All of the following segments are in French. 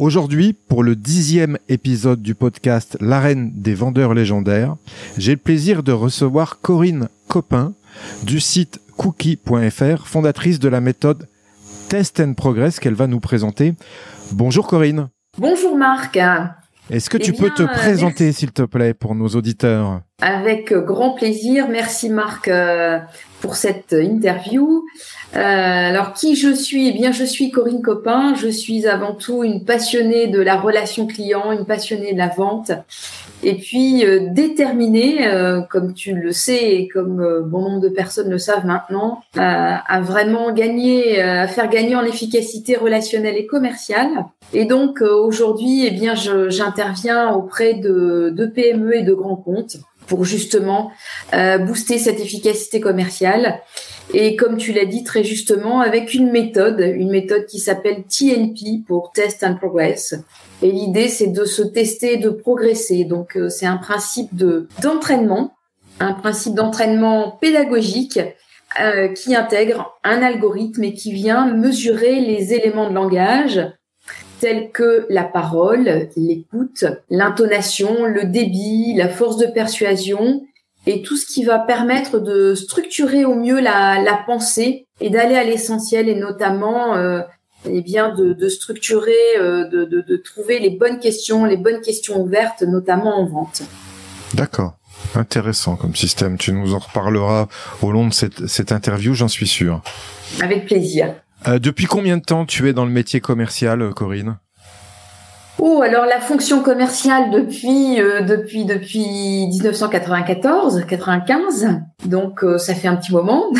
Aujourd'hui, pour le dixième épisode du podcast L'arène des vendeurs légendaires, j'ai le plaisir de recevoir Corinne Copin du site cookie.fr, fondatrice de la méthode Test and Progress qu'elle va nous présenter. Bonjour Corinne. Bonjour Marc. Est-ce que tu peux te présenter, s'il te plaît, pour nos auditeurs? Avec grand plaisir. Merci Marc euh, pour cette interview. Euh, alors, qui je suis? Eh bien, je suis Corinne Copin. Je suis avant tout une passionnée de la relation client, une passionnée de la vente, et puis euh, déterminée, euh, comme tu le sais et comme euh, bon nombre de personnes le savent maintenant, à vraiment gagner, à faire gagner en efficacité relationnelle et commerciale. Et donc aujourd'hui, eh bien, j'interviens auprès de, de PME et de grands comptes pour justement booster cette efficacité commerciale et comme tu l'as dit très justement, avec une méthode, une méthode qui s'appelle TNP pour Test and Progress. Et l'idée, c'est de se tester, de progresser. Donc, euh, c'est un principe de d'entraînement, un principe d'entraînement pédagogique euh, qui intègre un algorithme et qui vient mesurer les éléments de langage tels que la parole, l'écoute, l'intonation, le débit, la force de persuasion et tout ce qui va permettre de structurer au mieux la, la pensée et d'aller à l'essentiel et notamment euh, eh bien de, de structurer, euh, de, de, de, trouver les bonnes questions, les bonnes questions ouvertes, notamment en vente. D'accord. Intéressant comme système. Tu nous en reparleras au long de cette, cette interview, j'en suis sûr. Avec plaisir. Euh, depuis combien de temps tu es dans le métier commercial, Corinne? Oh, alors la fonction commerciale depuis euh, depuis depuis 1994, 95. Donc euh, ça fait un petit moment.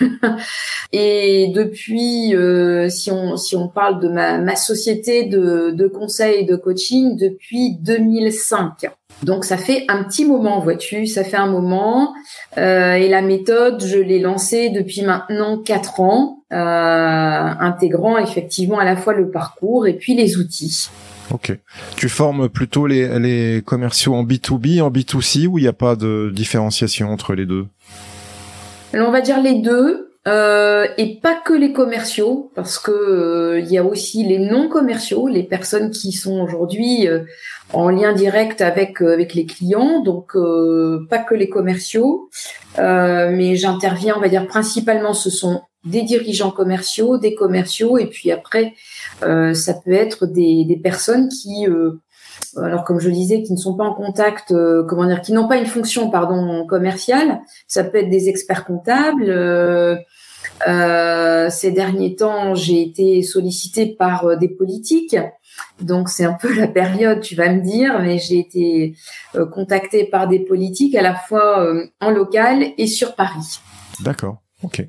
et depuis euh, si on si on parle de ma, ma société de de conseil et de coaching depuis 2005. Donc ça fait un petit moment, vois-tu, ça fait un moment. et la méthode, je l'ai lancée depuis maintenant quatre ans, intégrant effectivement à la fois le parcours et puis les outils. Ok. Tu formes plutôt les, les commerciaux en B2B, en B2C, ou il n'y a pas de différenciation entre les deux? Alors on va dire les deux, euh, et pas que les commerciaux, parce que euh, il y a aussi les non commerciaux, les personnes qui sont aujourd'hui euh, en lien direct avec avec les clients, donc pas que les commerciaux, mais j'interviens, on va dire principalement, ce sont des dirigeants commerciaux, des commerciaux, et puis après, euh, ça peut être des, personnes qui, euh, alors comme je le disais, qui ne sont pas en contact, euh, comment dire, qui n'ont pas une fonction, pardon, commerciale. Ça peut être des experts comptables. ces derniers temps, j'ai été sollicitée par des politiques. Donc c'est un peu la période, tu vas me dire, mais j'ai été contactée par des politiques à la fois en local et sur Paris. D'accord, ok.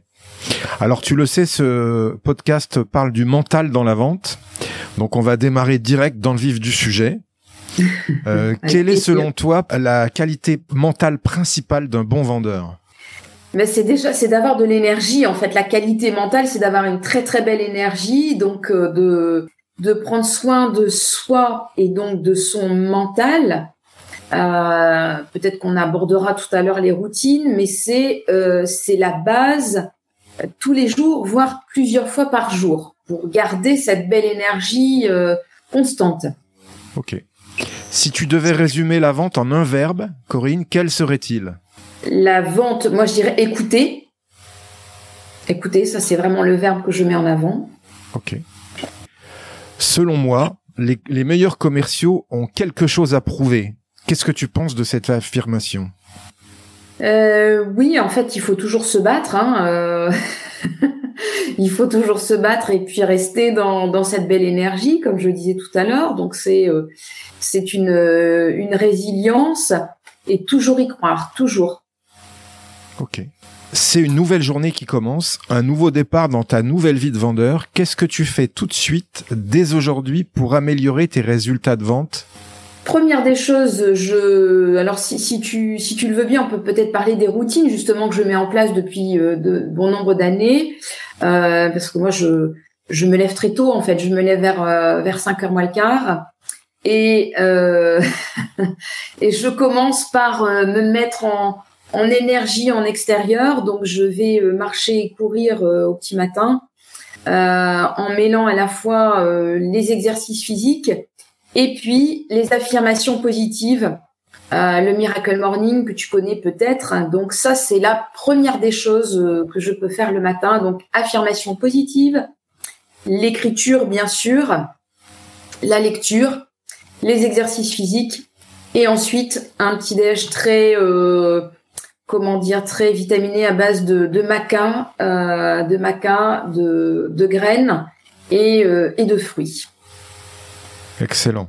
Alors tu le sais, ce podcast parle du mental dans la vente. Donc on va démarrer direct dans le vif du sujet. Euh, quelle est selon toi la qualité mentale principale d'un bon vendeur? Mais c'est déjà c'est d'avoir de l'énergie en fait. La qualité mentale c'est d'avoir une très très belle énergie. Donc euh, de de prendre soin de soi et donc de son mental. Euh, peut-être qu'on abordera tout à l'heure les routines mais c'est c'est la base tous les jours, voire plusieurs fois par jour, pour garder cette belle énergie euh, constante. Ok. Si tu devais résumer la vente en un verbe, Corinne, quel serait-il? La vente, moi je dirais écouter. Écouter, ça c'est vraiment le verbe que je mets en avant. Ok. Selon moi, les, meilleurs commerciaux ont quelque chose à prouver. Qu'est-ce que tu penses de cette affirmation? Euh, Oui, en fait, il faut toujours se battre. Hein, euh. il faut toujours se battre et puis rester dans, cette belle énergie, comme je disais tout à l'heure. Donc c'est euh, une, une résilience et toujours y croire, toujours. Ok. C'est une nouvelle journée qui commence, un nouveau départ dans ta nouvelle vie de vendeur. Qu'est-ce que tu fais tout de suite, dès aujourd'hui, pour améliorer tes résultats de vente? Première des choses, je alors si, si tu si tu le veux bien, on peut peut-être parler des routines justement que je mets en place depuis euh, de bon nombre d'années, euh, parce que moi je je me lève très tôt en fait, je me lève vers euh, vers 5 heures moins le quart. Et et je commence par me mettre en en énergie en extérieur, donc je vais marcher et courir au petit matin, en mêlant à la fois les exercices physiques et puis, les affirmations positives, euh, le Miracle Morning que tu connais peut-être. Donc ça, c'est la première des choses euh, que je peux faire le matin. Donc, affirmations positives, l'écriture, bien sûr, la lecture, les exercices physiques, et ensuite un petit déj très, euh, comment dire, très vitaminé à base de, de maca, euh, de maca, de, de graines et, euh, et de fruits. Excellent.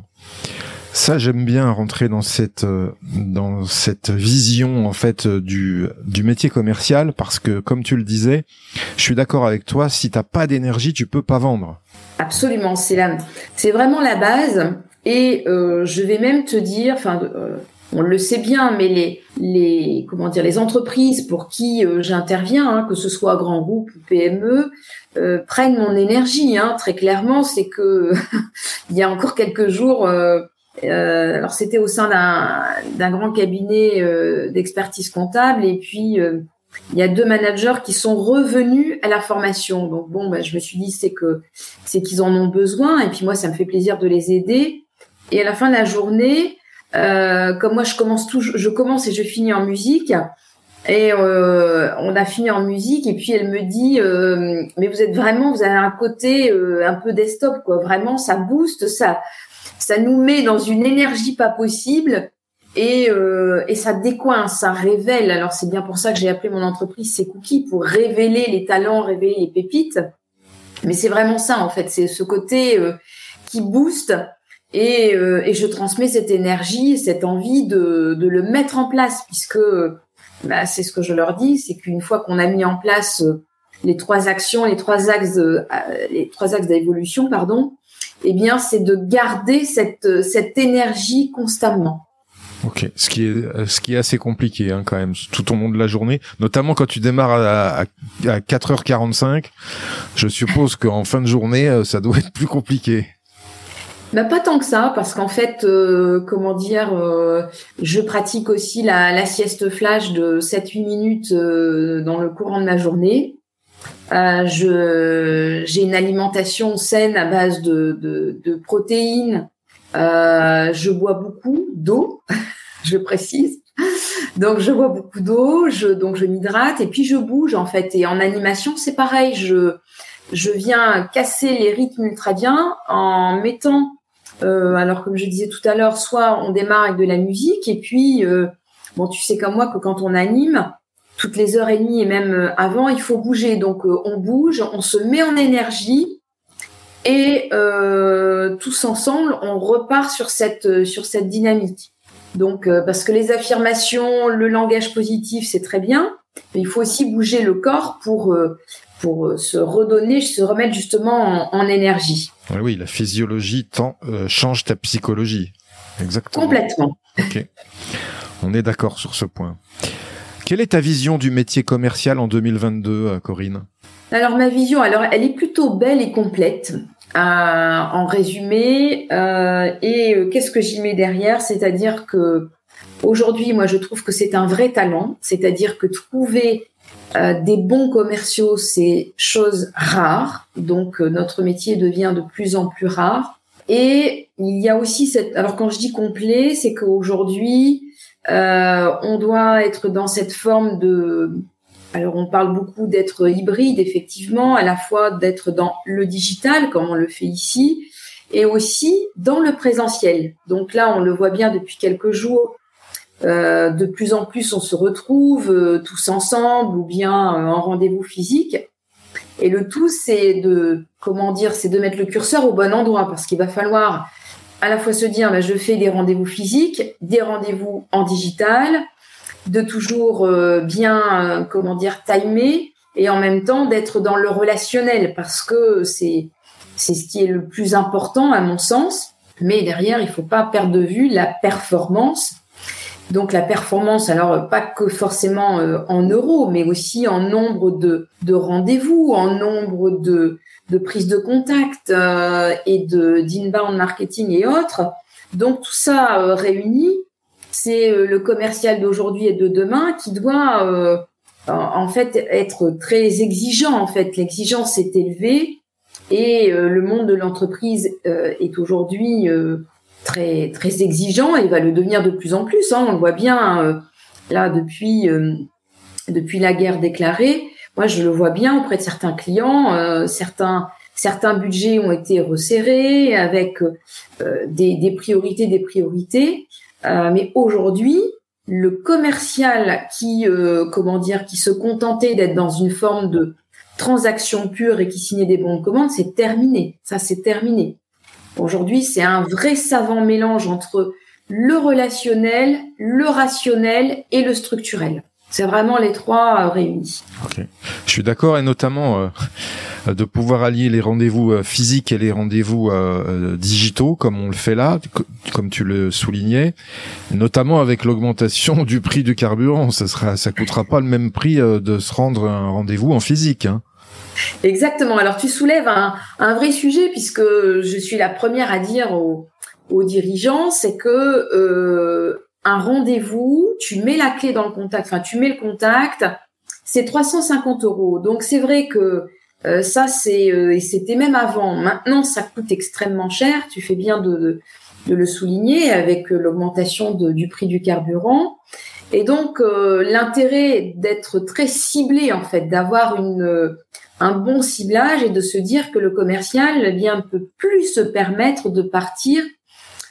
Ça, j'aime bien rentrer dans cette euh, dans cette vision en fait euh, du du métier commercial parce que comme tu le disais, je suis d'accord avec toi. Si t'as pas d'énergie, tu peux pas vendre. Absolument, c'est la c'est vraiment la base. Et euh, je vais même te dire, on le sait bien, mais les les comment dire les entreprises pour qui j'interviens, hein, que ce soit grand groupe ou PME, euh, prennent mon énergie. Hein, très clairement, c'est que il y a encore quelques jours, euh, euh alors c'était au sein d'un grand cabinet euh, d'expertise comptable, et puis il y a deux managers qui sont revenus à la formation. Donc bon, bah, je me suis dit c'est que c'est qu'ils en ont besoin, et puis moi ça me fait plaisir de les aider. Et à la fin de la journée, comme moi je commence tout, je commence et je finis en musique. Et euh, on a fini en musique et puis elle me dit euh, mais vous êtes vraiment vous avez un côté euh, un peu desktop quoi. Vraiment ça booste ça ça nous met dans une énergie pas possible et et ça décoince ça révèle. Alors c'est bien pour ça que j'ai appelé mon entreprise c'est Cookies pour révéler les talents révéler les pépites. Mais c'est vraiment ça en fait. C'est ce côté qui booste et, et je transmets cette énergie cette envie de de le mettre en place puisque bah, c'est ce que je leur dis, c'est qu'une fois qu'on a mis en place euh, les trois actions, les trois axes, euh, les trois axes d'évolution, pardon, eh bien, c'est de garder cette euh, cette énergie constamment. Ok, ce qui est ce qui est assez compliqué hein, quand même tout au long de la journée, notamment quand tu démarres à, à, 4h45. Je suppose qu'en fin de journée, ça doit être plus compliqué. Bah, pas tant que ça, parce qu'en fait, euh, comment dire, euh, je pratique aussi la, la, sieste flash de 7-8 minutes euh, dans le courant de ma journée. je j'ai une alimentation saine à base de, de, de protéines. je bois beaucoup d'eau, je précise. Donc je bois beaucoup d'eau, je donc je m'hydrate et puis je bouge en fait. Et en animation, c'est pareil. Je je viens casser les rythmes ultradiens en mettant euh, alors comme je disais tout à l'heure, soit on démarre avec de la musique et puis euh, bon, tu sais comme moi que quand on anime, toutes les heures et demie et même euh, avant, il faut bouger. Donc on bouge, on se met en énergie et tous ensemble, on repart sur cette sur cette dynamique. Donc parce que les affirmations, le langage positif, c'est très bien, mais il faut aussi bouger le corps pour pour se redonner, se remettre justement en énergie. Oui, la physiologie euh, change ta psychologie. Exactement. Complètement. Ok. On est d'accord sur ce point. Quelle est ta vision du métier commercial en 2022, euh, Corinne? Alors ma vision, alors elle est plutôt belle et complète. Euh, en résumé, et qu'est-ce que j'y mets derrière? C'est-à-dire que aujourd'hui, moi, je trouve que c'est un vrai talent. C'est-à-dire que trouver euh, des bons commerciaux, c'est chose rare. Donc euh, notre métier devient de plus en plus rare. Et il y a aussi cette. Alors quand je dis complet, c'est qu'aujourd'hui, euh, on doit être dans cette forme de. Alors on parle beaucoup d'être hybride, effectivement, à la fois d'être dans le digital, comme on le fait ici, et aussi dans le présentiel. Donc là, on le voit bien depuis quelques jours. Euh, de plus en plus, on se retrouve euh, tous ensemble ou bien euh, en rendez-vous physique. Et le tout, c'est de, comment dire, c'est de mettre le curseur au bon endroit parce qu'il va falloir à la fois se dire, bah, je fais des rendez-vous physiques, des rendez-vous en digital, de toujours euh, bien, euh, comment dire, timer et en même temps d'être dans le relationnel parce que c'est c'est ce qui est le plus important à mon sens. Mais derrière, il faut pas perdre de vue la performance donc la performance, alors pas que forcément euh, en euros, mais aussi en nombre de, de rendez-vous, en nombre de, de prises de contact euh, et de d'inbound marketing et autres. Donc tout ça euh, réuni, c'est le commercial d'aujourd'hui et de demain qui doit en fait être très exigeant. En fait, l'exigence est élevée et le monde de l'entreprise est aujourd'hui très très exigeant et va le devenir de plus en plus. Hein. On le voit bien euh, là depuis euh, depuis la guerre déclarée. Moi, je le vois bien auprès de certains clients. Euh, certains certains budgets ont été resserrés avec des, des priorités, des priorités. mais aujourd'hui, le commercial qui comment dire qui se contentait d'être dans une forme de transaction pure et qui signait des bons de commande, c'est terminé. Ça, c'est terminé. Aujourd'hui, c'est un vrai savant mélange entre le relationnel, le rationnel et le structurel. C'est vraiment les trois euh, réunis. Ok, je suis d'accord et notamment euh, de pouvoir allier les rendez-vous euh, physiques et les rendez-vous digitaux comme on le fait là, comme tu le soulignais, notamment avec l'augmentation du prix du carburant. Ça sera, ça coûtera pas le même prix de se rendre un rendez-vous en physique. Hein. Exactement. Alors tu soulèves un, vrai sujet puisque je suis la première à dire aux, dirigeants, c'est que euh, un rendez-vous, tu mets la clé dans le contact, enfin tu mets le contact, c'est 350 euros. Donc c'est vrai que euh, ça c'est euh, et c'était même avant. Maintenant ça coûte extrêmement cher. Tu fais bien de, de, le souligner avec l'augmentation du prix du carburant. Et donc l'intérêt d'être très ciblé en fait, d'avoir une un bon ciblage et de se dire que le commercial eh bien ne peut plus se permettre de partir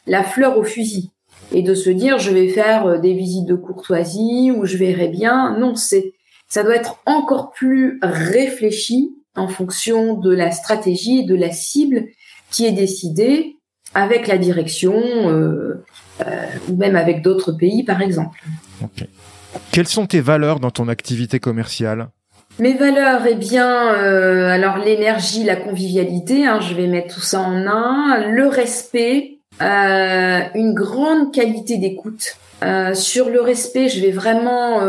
la fleur au fusil et de se dire je vais faire euh, des visites de courtoisie ou je verrai bien. Non, c'est ça doit être encore plus réfléchi en fonction de la stratégie et de la cible qui est décidée avec la direction euh, euh, ou même avec d'autres pays par exemple. Quelles sont tes valeurs dans ton activité commerciale? Mes valeurs, eh bien, euh, alors l'énergie, la convivialité, hein, je vais mettre tout ça en un, le respect, euh, une grande qualité d'écoute. Euh, sur le respect, je vais vraiment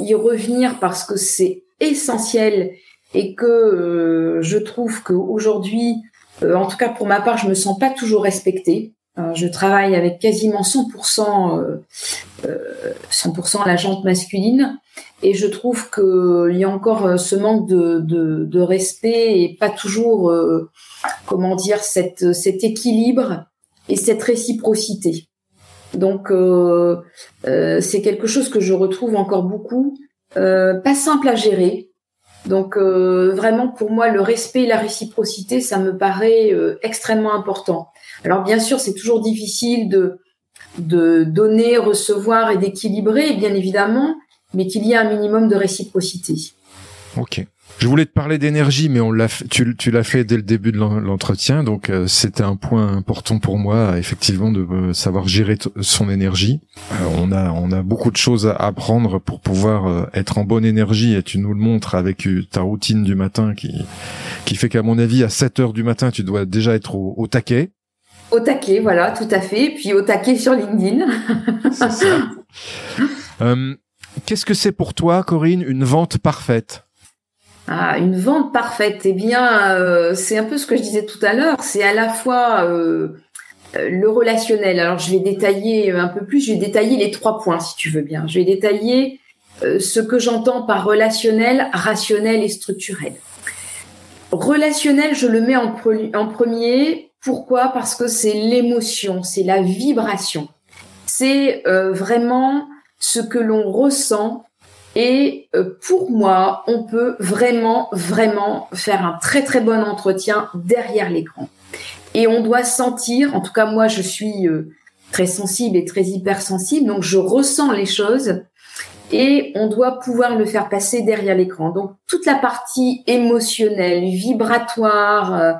y revenir parce que c'est essentiel et que je trouve qu'aujourd'hui, en tout cas pour ma part, je me sens pas toujours respectée. je travaille avec quasiment 100% 100% la jante masculine et je trouve qu'il y a encore euh, ce manque de, de, de, respect et pas toujours, euh, comment dire, cette, cet équilibre et cette réciprocité. Donc, euh, euh, c'est quelque chose que je retrouve encore beaucoup, euh, pas simple à gérer. Donc, vraiment, pour moi, le respect et la réciprocité, ça me paraît extrêmement important. Alors, bien sûr, c'est toujours difficile de, de donner, recevoir et d'équilibrer, bien évidemment, mais qu'il y ait un minimum de réciprocité. Ok. Je voulais te parler d'énergie, mais on l'a, tu, tu l'as fait dès le début de l'entretien, donc euh, c'était un point important pour moi, effectivement, de euh, savoir gérer son énergie. Euh, on a, on a beaucoup de choses à apprendre pour pouvoir être en bonne énergie, et tu nous le montres avec ta routine du matin, qui, qui fait qu'à mon avis, à 7 heures du matin, tu dois déjà être au, au taquet. Au taquet, voilà, tout à fait. Puis au taquet sur LinkedIn. C'est ça. Qu'est-ce que c'est pour toi, Corinne, une vente parfaite? Ah, une vente parfaite, eh bien, euh, c'est un peu ce que je disais tout à l'heure. C'est à la fois euh, euh, le relationnel. Alors, je vais détailler un peu plus. Je vais détailler les trois points, si tu veux bien. Je vais détailler ce que j'entends par relationnel, rationnel et structurel. Relationnel, je le mets en, premier Pourquoi? Parce que c'est l'émotion, c'est la vibration. C'est vraiment ce que l'on ressent. Et euh, pour moi, on peut vraiment, vraiment faire un très, très bon entretien derrière l'écran. Et on doit sentir, en tout cas moi, je suis euh, très sensible et très hypersensible, donc je ressens les choses et on doit pouvoir le faire passer derrière l'écran. Donc toute la partie émotionnelle, vibratoire euh,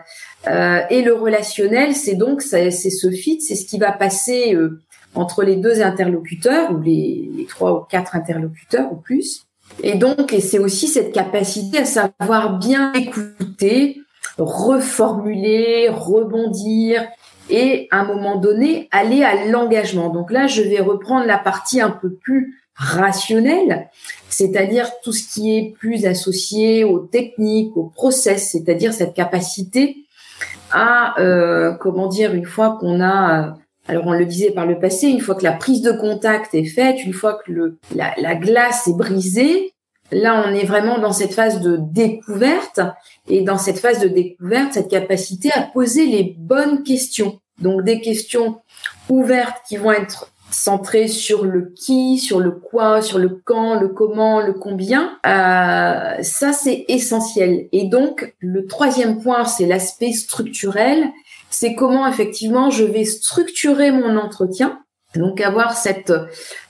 euh et le relationnel, c'est donc c'est ce fit, c'est ce qui va passer euh, entre les deux interlocuteurs ou les, trois ou quatre interlocuteurs ou plus. Et donc et c'est aussi cette capacité à savoir bien écouter, reformuler, rebondir et à un moment donné aller à l'engagement. Donc là, je vais reprendre la partie un peu plus rationnel, c'est-à-dire tout ce qui est plus associé aux techniques, aux process, c'est-à-dire cette capacité à, euh, comment dire, une fois qu'on a, alors on le disait par le passé, une fois que la prise de contact est faite, une fois que le, la, la glace est brisée, là on est vraiment dans cette phase de découverte et dans cette phase de découverte, cette capacité à poser les bonnes questions. Donc des questions ouvertes qui vont être centré sur le qui, sur le quoi, sur le quand, le comment, le combien. Euh, ça, c'est essentiel. Et donc, le troisième point, c'est l'aspect structurel. C'est comment effectivement je vais structurer mon entretien. Donc avoir cette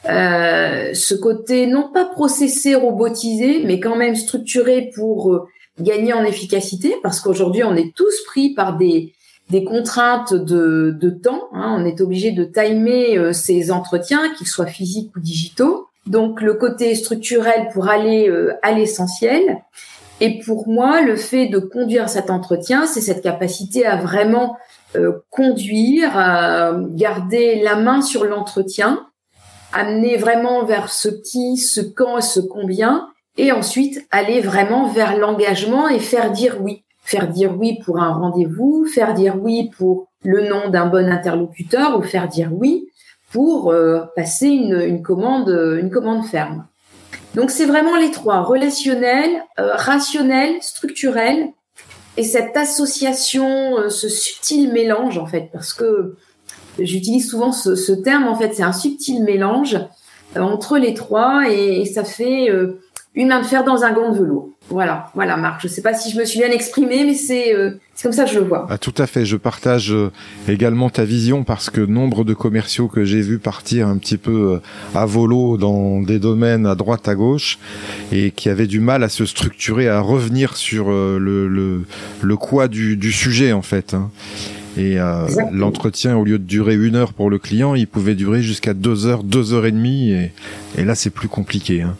euh, ce côté non pas processé, robotisé, mais quand même structuré pour euh, gagner en efficacité, parce qu'aujourd'hui on est tous pris par des des contraintes de, de temps. Hein. On est obligé de timer euh, ces entretiens, qu'ils soient physiques ou digitaux. Donc le côté structurel pour aller euh, à l'essentiel. Et pour moi, le fait de conduire cet entretien, c'est cette capacité à vraiment euh, conduire, à garder la main sur l'entretien, amener vraiment vers ce qui, ce quand, ce combien, et ensuite aller vraiment vers l'engagement et faire dire oui faire dire oui pour un rendez-vous, faire dire oui pour le nom d'un bon interlocuteur ou faire dire oui pour euh, passer une, commande une commande ferme. Donc c'est vraiment les trois relationnel, euh, rationnel, structurel. Et cette association, euh, ce subtil mélange en fait, parce que j'utilise souvent ce, ce, terme en fait, c'est un subtil mélange entre les trois et, et ça fait une main de fer dans un gant de velours. Voilà, voilà, Marc. Je ne sais pas si je me suis bien exprimée, mais c'est euh, comme ça que je le vois. Ah, tout à fait. Je partage euh, également ta vision parce que nombre de commerciaux que j'ai vus partir un petit peu euh, à volo dans des domaines à droite, à gauche, et qui avaient du mal à se structurer, à revenir sur le, le, le quoi du, du sujet en fait. Hein. Et euh, l'entretien, au lieu de durer une heure pour le client, il pouvait durer jusqu'à deux heures, deux heures et demie. Et, et là, c'est plus compliqué. Hein.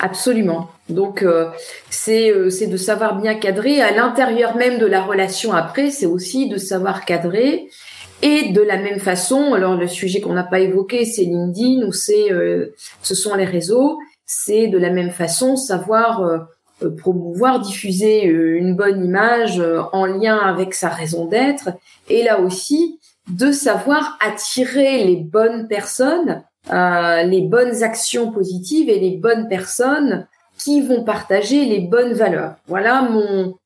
Absolument. Donc euh, c'est euh, de savoir bien cadrer à l'intérieur même de la relation après, c'est aussi de savoir cadrer et de la même façon, alors le sujet qu'on n'a pas évoqué, c'est LinkedIn ou c'est euh, ce sont les réseaux, c'est de la même façon savoir euh, promouvoir, diffuser une bonne image en lien avec sa raison d'être et là aussi de savoir attirer les bonnes personnes euh, les bonnes actions positives et les bonnes personnes qui vont partager les bonnes valeurs. Voilà mon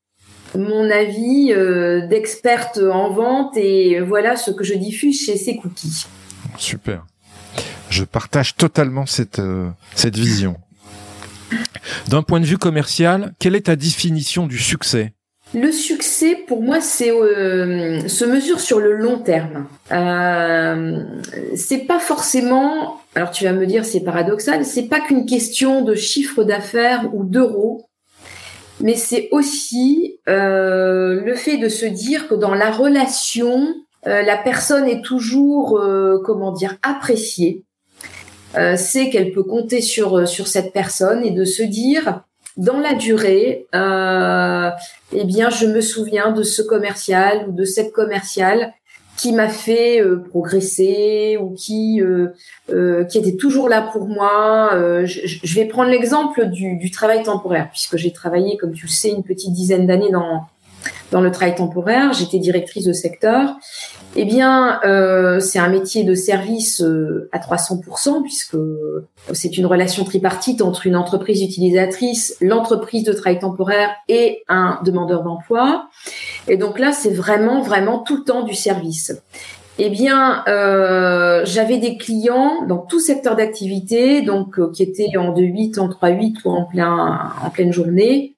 mon avis euh, d'experte en vente et voilà ce que je diffuse chez ces cookies. Super. Je partage totalement cette euh, cette vision. D'un point de vue commercial, quelle est ta définition du succès? Le succès, pour moi, c'est euh, se mesure sur le long terme. Euh, c'est pas forcément. Alors tu vas me dire, c'est paradoxal. C'est pas qu'une question de chiffre d'affaires ou d'euros, mais c'est aussi euh, le fait de se dire que dans la relation, euh, la personne est toujours, euh, comment dire, appréciée. c'est qu'elle peut compter sur sur cette personne et de se dire dans la durée, euh, eh bien, je me souviens de ce commercial ou de cette commerciale qui m'a fait euh, progresser ou qui euh, euh, qui était toujours là pour moi. Euh, je, je, vais prendre l'exemple du, du, travail temporaire puisque j'ai travaillé, comme tu le sais, une petite dizaine d'années dans dans le travail temporaire. J'étais directrice de secteur eh bien, euh, c'est un métier de service euh, à 300%, puisque c'est une relation tripartite entre une entreprise utilisatrice, l'entreprise de travail temporaire et un demandeur d'emploi. Et donc là, c'est vraiment, vraiment tout le temps du service. Eh bien, euh, j'avais des clients dans tout secteur d'activité, donc qui étaient en 2-8, en 3-8 ou en, plein, en pleine journée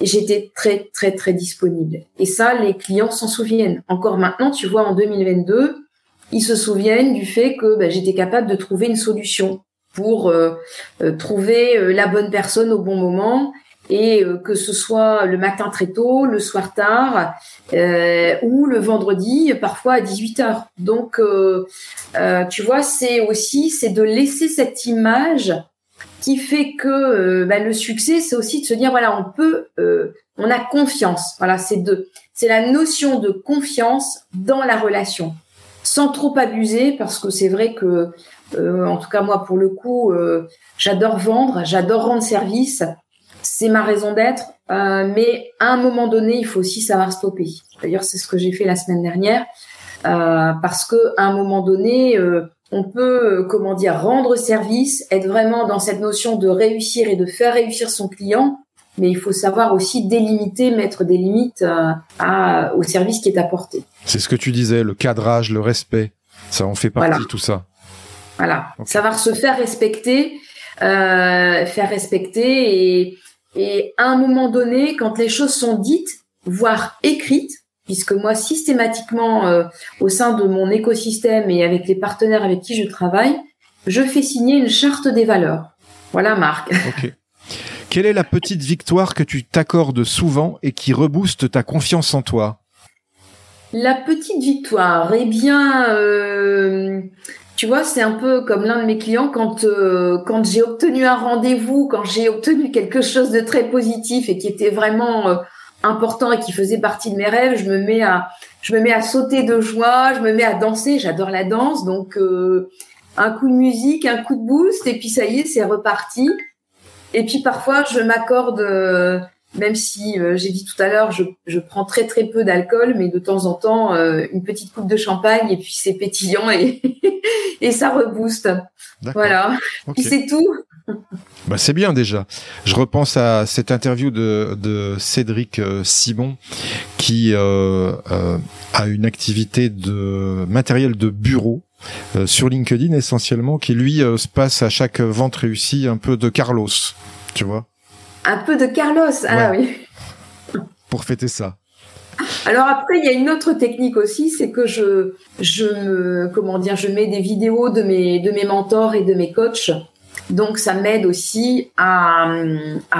j'étais très très très disponible. Et ça, les clients s'en souviennent. Encore maintenant, tu vois, en 2022, ils se souviennent du fait que ben, j'étais capable de trouver une solution pour euh, euh, trouver euh, la bonne personne au bon moment et que ce soit le matin très tôt, le soir tard ou le vendredi parfois à 18 heures. Donc, tu vois, c'est aussi c'est de laisser cette image qui fait que euh, bah, le succès, c'est aussi de se dire voilà, on peut, euh, on a confiance. Voilà, c'est de, c'est la notion de confiance dans la relation, sans trop abuser, parce que c'est vrai que, euh, en tout cas moi pour le coup, j'adore vendre, j'adore rendre service, c'est ma raison d'être, mais à un moment donné, il faut aussi savoir stopper. D'ailleurs, c'est ce que j'ai fait la semaine dernière, parce que à un moment donné on peut, euh, comment dire, rendre service, être vraiment dans cette notion de réussir et de faire réussir son client, mais il faut savoir aussi délimiter, mettre des limites euh, à, au service qui est apporté. C'est ce que tu disais, le cadrage, le respect, ça en fait partie tout ça. Voilà, savoir se faire respecter, euh, faire respecter et, et à un moment donné, quand les choses sont dites, voire écrites, puisque moi, systématiquement, euh, au sein de mon écosystème et avec les partenaires avec qui je travaille, je fais signer une charte des valeurs. Voilà, Marc. Ok. Quelle est la petite victoire que tu t'accordes souvent et qui rebooste ta confiance en toi? La petite victoire, eh bien, euh, tu vois, c'est un peu comme l'un de mes clients quand euh, quand j'ai obtenu un rendez-vous, quand j'ai obtenu quelque chose de très positif et qui était vraiment important et qui faisait partie de mes rêves, je me mets à, je me mets à sauter de joie, je me mets à danser. J'adore la danse, donc euh, un coup de musique, un coup de boost, et puis ça y est, c'est reparti. Et puis parfois, je m'accorde, euh, même si euh, j'ai dit tout à l'heure, je, je, prends très très peu d'alcool, mais de temps en temps, une petite coupe de champagne, et puis c'est pétillant et, et ça rebooste. Voilà. Et c'est tout. Bah c'est bien déjà. Je repense à cette interview de, de Cédric euh, Simon qui euh, euh, a une activité de matériel de bureau sur LinkedIn essentiellement, qui lui se passe à chaque vente réussie un peu de Carlos, tu vois. Un peu de Carlos, ah oui. Pour fêter ça. Alors après, il y a une autre technique aussi, c'est que je, je me, comment dire, je mets des vidéos de mes, de mes mentors et de mes coachs donc ça m'aide aussi à,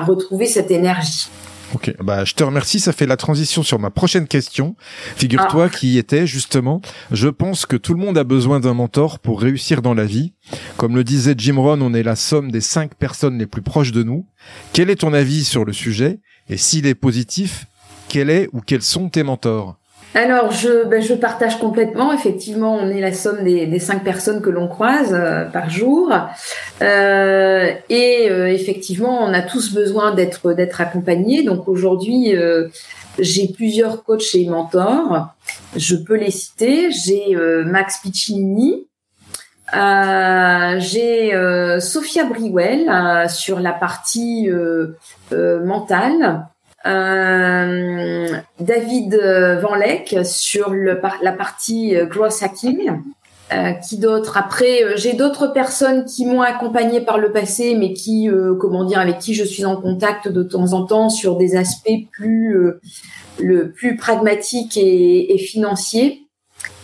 retrouver cette énergie. Ok, bah je te remercie. Ça fait la transition sur ma prochaine question. Figure-toi ah. qui était justement, je pense que tout le monde a besoin d'un mentor pour réussir dans la vie. Comme le disait Jim Rohn, on est la somme des cinq personnes les plus proches de nous. Quel est ton avis sur le sujet? Et s'il est positif, quel est ou quels sont tes mentors? Alors, je, ben, je partage complètement. Effectivement, on est la somme des, des cinq personnes que l'on croise euh, par jour. Euh, et euh, effectivement, on a tous besoin d'être d'être accompagnés. Donc aujourd'hui, j'ai plusieurs coachs et mentors. Je peux les citer. J'ai Max Piccinini. j'ai Sophia Briwell sur la partie mentale. Euh, David Van Leck sur la partie euh, gross hacking. Euh, qui d'autre? Après, euh, j'ai d'autres personnes qui m'ont accompagné par le passé, mais qui, comment dire, avec qui je suis en contact de temps en temps sur des aspects plus, pragmatiques et, financiers.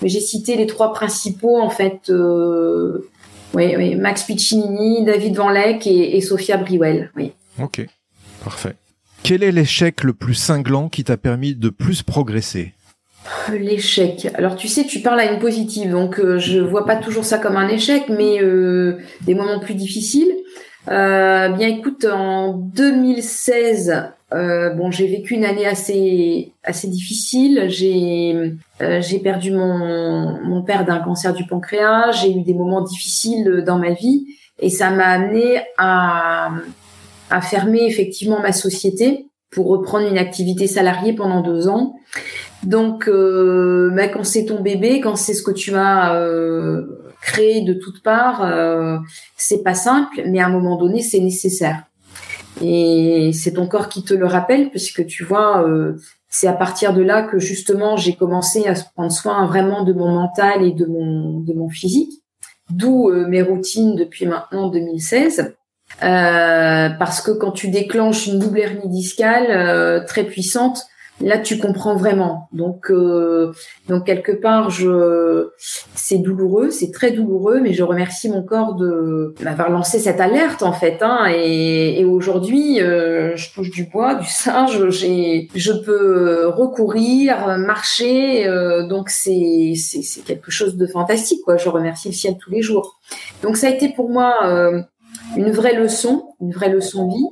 J'ai cité les trois principaux en fait. oui, Max Piccinini, David Van Leck et, et Sophia Briwell. Oui. Ok, parfait. Quel est l'échec le plus cinglant qui t'a permis de plus progresser? L'échec. Alors tu sais, tu parles à une positive, donc euh, je vois pas toujours ça comme un échec, mais euh, des moments plus difficiles. Euh, bien écoute, en 2016, bon, j'ai vécu une année assez assez difficile. J'ai j'ai perdu mon mon père d'un cancer du pancréas. J'ai eu des moments difficiles dans ma vie et ça m'a amené à à fermer effectivement ma société pour reprendre une activité salariée pendant deux ans. Donc, euh, bah, quand c'est ton bébé, quand c'est ce que tu as euh, créé de toutes parts, euh, c'est pas simple, mais à un moment donné, c'est nécessaire. Et c'est ton corps qui te le rappelle, puisque tu vois, euh, c'est à partir de là que justement j'ai commencé à prendre soin vraiment de mon mental et de mon de mon physique. D'où euh, mes routines depuis maintenant 2016. Euh, parce que quand tu déclenches une double hernie discale très puissante, là tu comprends vraiment. Donc euh, donc quelque part je c'est douloureux, c'est très douloureux, mais je remercie mon corps de m'avoir lancé cette alerte en fait. Hein, et, et aujourd'hui euh, je touche du bois, du singe, j'ai je peux recourir, marcher, euh, donc c'est c'est c'est quelque chose de fantastique quoi. Je remercie le ciel tous les jours. Donc ça a été pour moi euh, une vraie leçon, une vraie leçon vie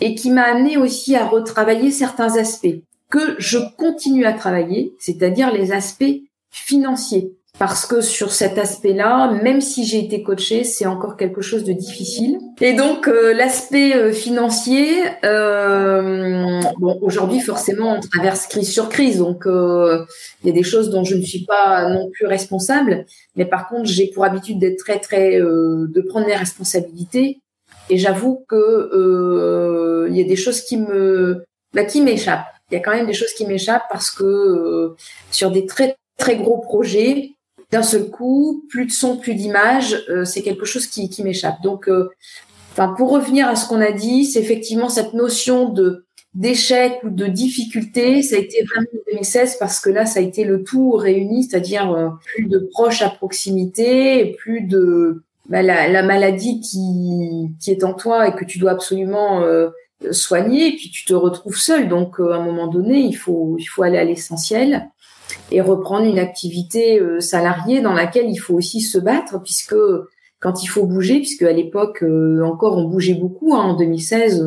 et qui m'a amené aussi à retravailler certains aspects que je continue à travailler, c'est-à-dire les aspects financiers. Parce que sur cet aspect-là, même si j'ai été coachée, c'est encore quelque chose de difficile. Et donc euh, l'aspect euh, financier, euh, bon aujourd'hui forcément on traverse crise sur crise, donc euh, il y a des choses dont je ne suis pas non plus responsable. Mais par contre j'ai pour habitude d'être très très de prendre mes responsabilités. Et j'avoue que il y a des choses qui me bah, qui m'échappent il y a quand même des choses qui m'échappent parce que euh, sur des très très gros projets, d'un seul coup, plus de son, plus d'image, euh, c'est quelque chose qui, m'échappe. Donc, euh, enfin, pour revenir à ce qu'on a dit, c'est effectivement cette notion de d'échec ou de difficulté, ça a été vraiment 2016 parce que là, ça a été le tout réuni, c'est-à-dire plus de proches à proximité, plus de bah, la, la, maladie qui, qui est en toi et que tu dois absolument soigner, puis tu te retrouves seul. Donc, euh, à un moment donné, il faut, il faut aller à l'essentiel et reprendre une activité euh, salariée dans laquelle il faut aussi se battre, puisque quand il faut bouger, puisque à l'époque euh, encore on bougeait beaucoup, hein, en 2016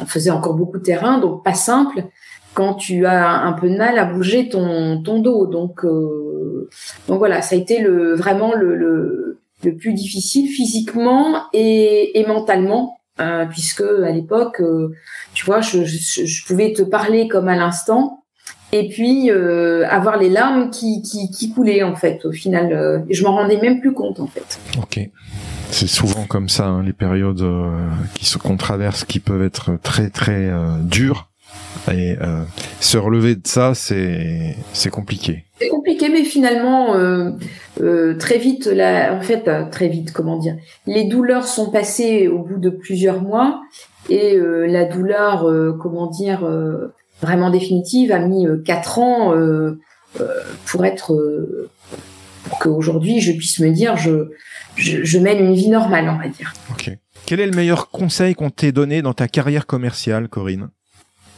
on faisait encore beaucoup de terrain, donc pas simple quand tu as un peu de mal à bouger ton, ton dos. Donc, donc voilà, ça a été le, vraiment le, le, le plus difficile physiquement et, et mentalement euh, puisque à l'époque, euh, tu vois, je, je, je, pouvais te parler comme à l'instant, et puis euh, avoir les larmes qui, qui, qui, coulaient en fait. Au final, euh, je m'en rendais même plus compte en fait. Ok. C'est souvent comme ça hein, les périodes qui qu'on traverse, qui peuvent être très très dures. Et se relever de ça, c'est c'est compliqué. C'est compliqué, mais finalement, euh, euh, très vite, la, en fait, euh, très vite, comment dire, les douleurs sont passées au bout de plusieurs mois et euh, la douleur, euh, comment dire, euh, vraiment définitive a mis quatre ans pour être, pour qu'aujourd'hui je puisse me dire, je, je, je, mène une vie normale, on va dire. Ok. Quel est le meilleur conseil qu'on t'ait donné dans ta carrière commerciale, Corinne?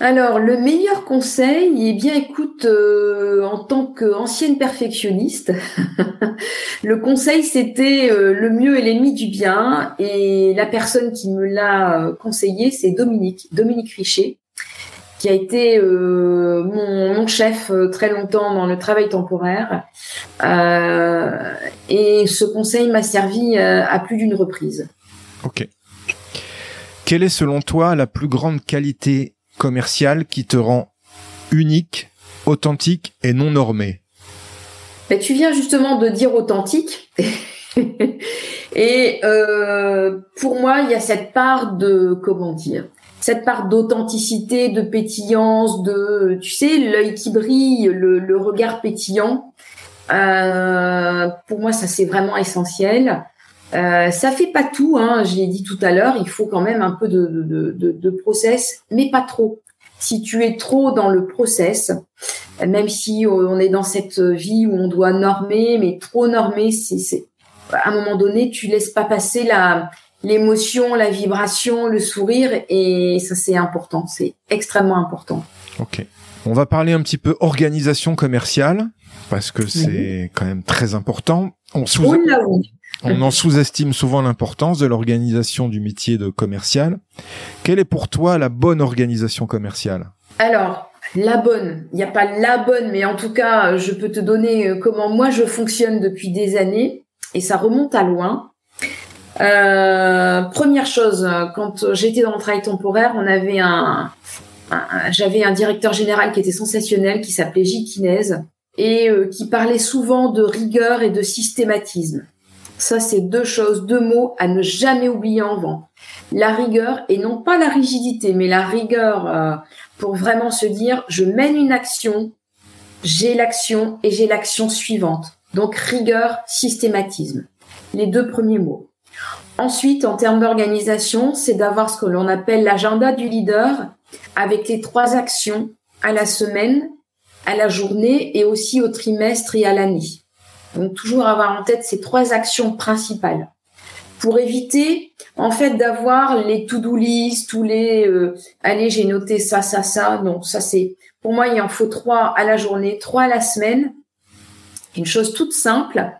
Alors, le meilleur conseil, eh bien, écoute, euh, en tant qu'ancienne perfectionniste, le conseil, c'était euh, le mieux est l'ennemi du bien. Et la personne qui me l'a euh, conseillé, c'est Dominique, Dominique Richer, qui a été euh, mon, mon, chef euh, très longtemps dans le travail temporaire. et ce conseil m'a servi à plus d'une reprise. Ok. Quelle est selon toi la plus grande qualité commercial qui te rend unique, authentique et non normé? Ben, Tu viens justement de dire authentique. et euh, pour moi, il y a cette part de, comment dire, cette part d'authenticité, de pétillance, de, tu sais, l'œil qui brille, le, le regard pétillant. Euh, pour moi, ça c'est vraiment essentiel. Euh, ça fait pas tout, hein, je l'ai dit tout à l'heure, il faut quand même un peu de, de, de, de, process, mais pas trop. Si tu es trop dans le process, même si on est dans cette vie où on doit normer, mais trop normer, c'est à un moment donné, tu laisses pas passer la l'émotion, la vibration, le sourire, et ça c'est important, c'est extrêmement important. Ok. On va parler un petit peu organisation commerciale parce que c'est quand même très important. On sous... Là oui. On en sous-estime souvent l'importance de l'organisation du métier de commercial. Quelle est pour toi la bonne organisation commerciale? Alors, la bonne, il n'y a pas la bonne, mais en tout cas, je peux te donner euh, comment moi je fonctionne depuis des années, et ça remonte à loin. Euh, première chose, quand j'étais dans le travail temporaire, on avait un, j'avais un directeur général qui était sensationnel, qui s'appelait Gilles Kinez, et euh, qui parlait souvent de rigueur et de systématisme. Ça, c'est deux choses, deux mots à ne jamais oublier en vent. La rigueur, et non pas la rigidité, mais la rigueur euh, pour vraiment se dire, je mène une action, j'ai l'action et j'ai l'action suivante. Donc rigueur, systématisme. Les deux premiers mots. Ensuite, en termes d'organisation, c'est d'avoir ce que l'on appelle l'agenda du leader avec les trois actions à la semaine, à la journée et aussi au trimestre et à l'année. Donc toujours avoir en tête ces trois actions principales pour éviter en fait d'avoir les to-do list, tous les euh, allez j'ai noté ça ça ça. Non, ça c'est pour moi il en faut trois à la journée, trois à la semaine. Une chose toute simple,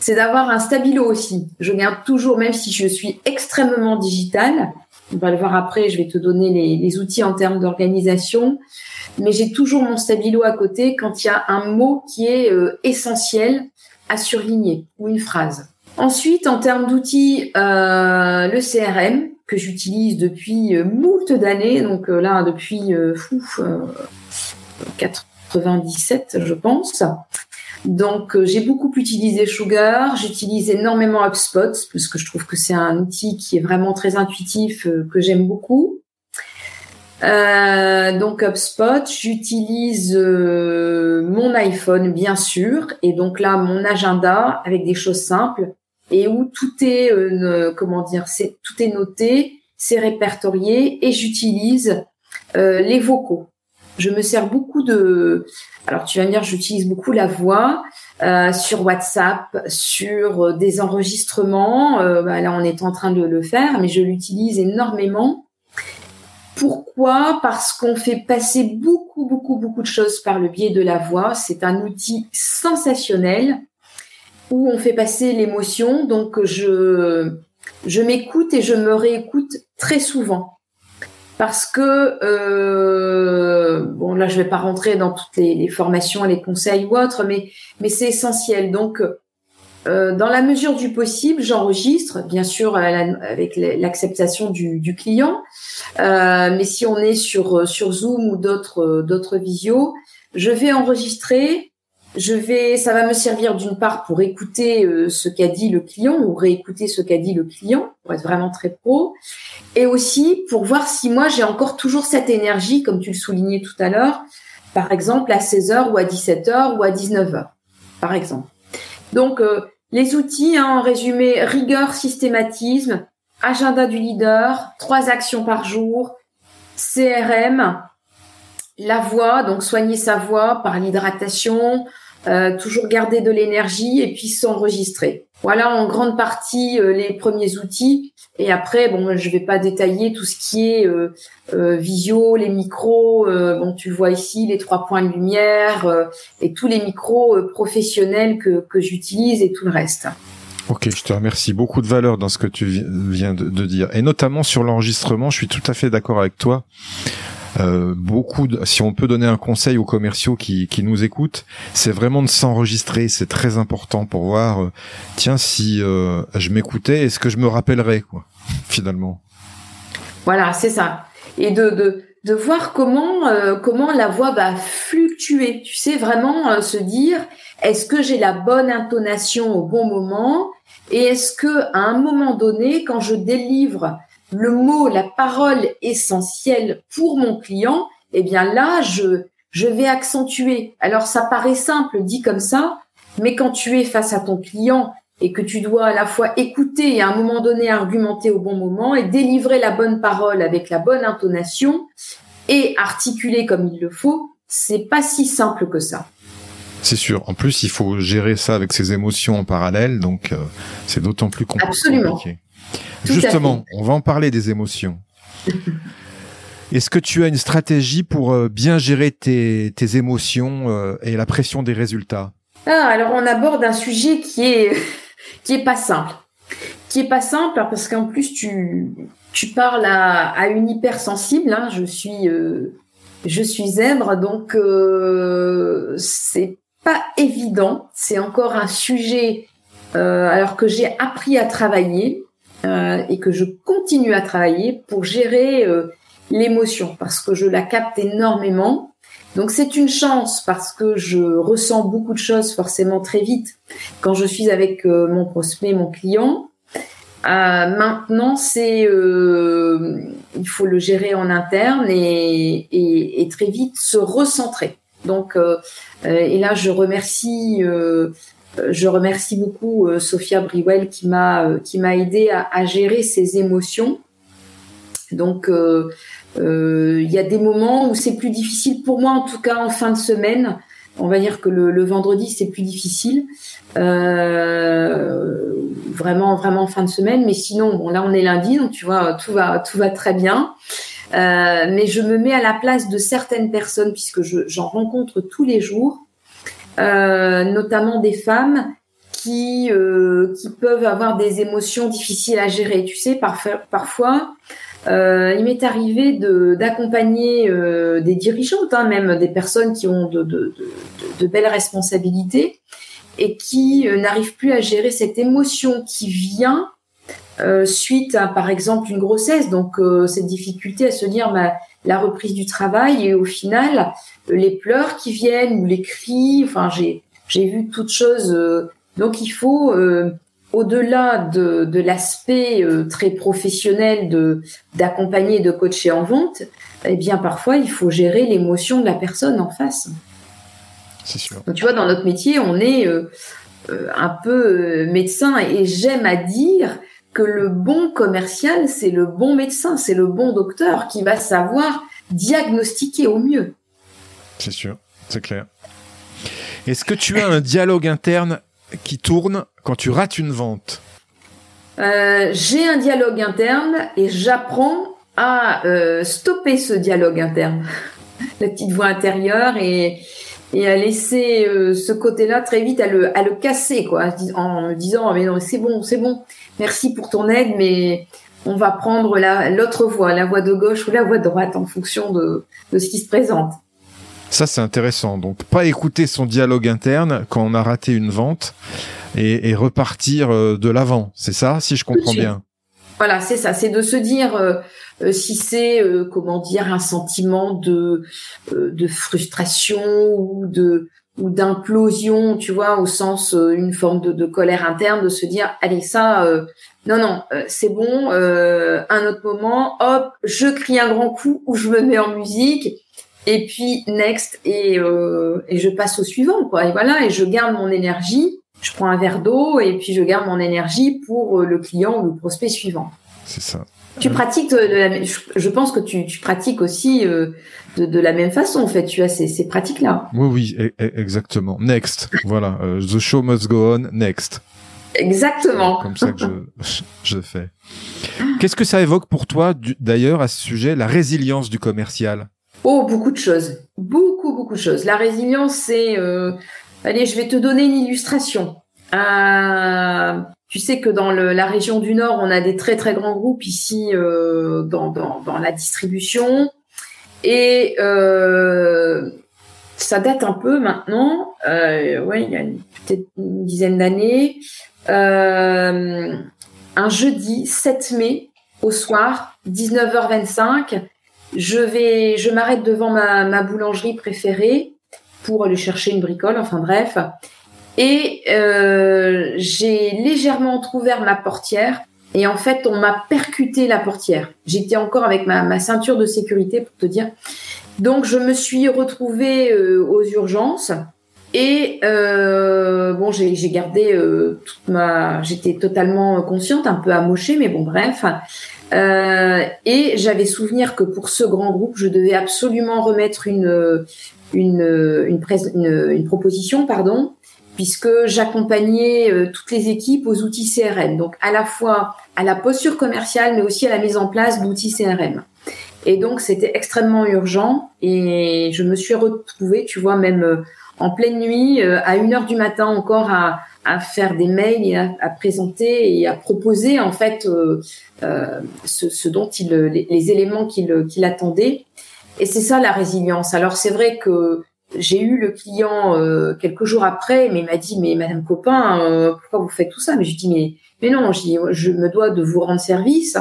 c'est d'avoir un stabilo aussi. Je garde toujours, même si je suis extrêmement digitale, on va le voir après, je vais te donner les, les outils en termes d'organisation, mais j'ai toujours mon stabilo à côté quand il y a un mot qui est euh, essentiel à surligner ou une phrase. Ensuite, en termes d'outils, euh, le CRM que j'utilise depuis euh, moult d'années, donc euh, là depuis euh, 97, je pense. Donc j'ai beaucoup utilisé Sugar, j'utilise énormément HubSpot parce que je trouve que c'est un outil qui est vraiment très intuitif, que j'aime beaucoup. Euh, donc HubSpot, j'utilise mon iPhone bien sûr, et donc là mon agenda avec des choses simples et où tout est euh, comment dire, c'est tout est noté, c'est répertorié et j'utilise euh, les vocaux. Je me sers beaucoup de alors tu vas me dire j'utilise beaucoup la voix euh, sur WhatsApp, sur euh, des enregistrements. Euh, bah là on est en train de le faire, mais je l'utilise énormément. Pourquoi? Parce qu'on fait passer beaucoup, beaucoup, beaucoup de choses par le biais de la voix. C'est un outil sensationnel où on fait passer l'émotion. Donc je je m'écoute et je me réécoute très souvent parce que euh, bon là je vais pas rentrer dans toutes les, formations, les conseils ou autres, mais mais c'est essentiel. Donc euh, dans la mesure du possible, j'enregistre, bien sûr avec l'acceptation du, du, client. Euh, mais si on est sur sur Zoom ou d'autres d'autres visios, je vais enregistrer je vais, ça va me servir d'une part pour écouter euh, ce qu'a dit le client ou réécouter ce qu'a dit le client pour être vraiment très pro, et aussi pour voir si moi j'ai encore toujours cette énergie, comme tu le soulignais tout à l'heure, par exemple à 16h ou à 17h ou à 19h, par exemple. Donc euh, les outils, hein, en résumé, rigueur, systématisme, agenda du leader, trois actions par jour, CRM, la voix, donc soigner sa voix par l'hydratation, euh, toujours garder de l'énergie et puis s'enregistrer. Voilà en grande partie euh, les premiers outils. Et après, bon, je vais pas détailler tout ce qui est euh, visio, les micros. bon, tu vois ici les trois points de lumière et tous les micros professionnels que, que j'utilise et tout le reste. Ok, je te remercie. Beaucoup de valeur dans ce que tu viens de dire, et notamment sur l'enregistrement. Je suis tout à fait d'accord avec toi. Euh, beaucoup, de, si on peut donner un conseil aux commerciaux qui, qui nous écoutent, c'est vraiment de s'enregistrer. C'est très important pour voir, euh, tiens, si euh, je m'écoutais, est-ce que je me rappellerais, quoi, finalement? Voilà, c'est ça. Et de, de, de voir comment, euh, comment la voix va fluctuer. Tu sais, vraiment se dire, est-ce que j'ai la bonne intonation au bon moment? Et est-ce que à un moment donné, quand je délivre le mot, la parole essentielle pour mon client, eh bien là, je, je vais accentuer. Alors ça paraît simple dit comme ça, mais quand tu es face à ton client et que tu dois à la fois écouter et à un moment donné argumenter au bon moment et délivrer la bonne parole avec la bonne intonation et articuler comme il le faut, c'est pas si simple que ça. C'est sûr. En plus, il faut gérer ça avec ses émotions en parallèle, donc euh, c'est d'autant plus compliqué. Absolument. Justement, on va en parler des émotions. Est-ce que tu as une stratégie pour euh, bien gérer tes, émotions euh, et la pression des résultats? Ah, Alors, on aborde un sujet qui est qui est pas simple, qui est pas simple parce qu'en plus tu tu parles à, une hypersensible. Hein. je suis euh, je suis zèbre, donc c'est pas évident. C'est encore un sujet alors que j'ai appris à travailler euh, et que je continue à travailler pour gérer euh, l'émotion parce que je la capte énormément. Donc c'est une chance parce que je ressens beaucoup de choses forcément très vite quand je suis avec euh, mon prospect, mon client. Euh, maintenant, c'est euh, il faut le gérer en interne et, et, et très vite se recentrer. Donc et là je remercie je remercie beaucoup Sophia Briwell qui m'a qui m'a aidé à, gérer ces émotions. Donc euh, il y a des moments où c'est plus difficile pour moi, en tout cas en fin de semaine. On va dire que le, vendredi c'est plus difficile, euh, vraiment vraiment en fin de semaine. Mais sinon, là on est lundi, donc tu vois tout va très bien. Euh, mais je me mets à la place de certaines personnes puisque j'en rencontre tous les jours, euh, notamment des femmes qui euh, qui peuvent avoir des émotions difficiles à gérer. Tu sais, parfois, parfois euh, il m'est arrivé d'accompagner euh, des dirigeantes, hein, même des personnes qui ont de, de, de, de belles responsabilités et qui euh, n'arrivent plus à gérer cette émotion qui vient euh, suite à, par exemple, une grossesse. Donc, euh, cette difficulté à se dire bah, la reprise du travail et au final, les pleurs qui viennent ou les cris. Enfin, j'ai j'ai vu toutes choses. donc, il faut au-delà de, de l'aspect euh, très professionnel de d'accompagner, de coacher en vente, eh bien parfois il faut gérer l'émotion de la personne en face. C'est sûr. Donc, tu vois, dans notre métier, on est euh, euh, un peu médecin et j'aime à dire que le bon commercial, c'est le bon médecin, c'est le bon docteur qui va savoir diagnostiquer au mieux. C'est sûr, c'est clair. Est-ce que tu as un dialogue interne qui tourne quand tu rates une vente? Euh, J'ai un dialogue interne et j'apprends à euh, stopper ce dialogue interne, la petite voix intérieure et, et à laisser euh, ce côté-là très vite à le, à le casser quoi, en me disant mais non c'est bon c'est bon merci pour ton aide mais on va prendre la l'autre voie, la voie de gauche ou la voie de droite en fonction de, de ce qui se présente. Ça, c'est intéressant. Donc, pas écouter son dialogue interne quand on a raté une vente et, et repartir euh, de l'avant. C'est ça, si je comprends bien? Voilà, c'est ça. C'est de se dire euh, euh si c'est euh, comment dire un sentiment de de frustration ou de ou d'implosion, tu vois, au sens une forme de, de, colère interne, de se dire allez ça, non non, c'est bon. un autre moment, hop, je crie un grand coup ou je me mets en musique et puis next et, et je passe au suivant quoi et voilà et je garde mon énergie je prends un verre d'eau et puis je garde mon énergie pour euh, le client ou le prospect suivant. C'est ça. Tu pratiques de la, je pense que tu, tu pratiques aussi euh, de, de, la même façon en fait. Tu as ces, ces pratiques là oui oui e, e, exactement. Next. Voilà. The show must go on. Next. Exactement. Comme ça que je, je fais. Qu'est-ce que ça évoque pour toi d'ailleurs à ce sujet la résilience du commercial? Oh, beaucoup de choses. Beaucoup, beaucoup de choses. La résilience, c'est... Euh... Allez, je vais te donner une illustration. Euh... Tu sais que dans la région du Nord, on a des très, très grands groupes ici euh, dans, la distribution. Et euh, ça date un peu maintenant. Ouais, il y a peut-être une dizaine d'années. Un jeudi 7 mai au soir, 19h25, je vais, je m'arrête devant ma, boulangerie préférée pour aller chercher une bricole, enfin bref. Et euh, j'ai légèrement entrouvert ma portière et en fait on m'a percuté la portière. J'étais encore avec ma, ma, ceinture de sécurité pour te dire. Donc je me suis retrouvée euh, aux urgences et euh, bon j'ai gardé euh, toute ma, j'étais totalement consciente, un peu amochée, mais bon bref. Euh, et j'avais souvenir que pour ce grand groupe, je devais absolument remettre une une une, une, une proposition, pardon, puisque j'accompagnais euh, toutes les équipes aux outils CRM, donc à la fois à la posture commerciale, mais aussi à la mise en place d'outils CRM. Et donc c'était extrêmement urgent et je me suis retrouvée, tu vois, même euh, en pleine nuit, à une heure du matin encore à, à faire des mails et à, à, présenter et à proposer en fait euh, euh, ce, ce, dont il les, les éléments qu'il attendait. Et c'est ça la résilience. Alors c'est vrai que j'ai eu le client euh, quelques jours après, mais il m'a dit mais Madame Copin, euh, pourquoi vous faites tout ça? Mais je dis mais mais non, je me dois de vous rendre service.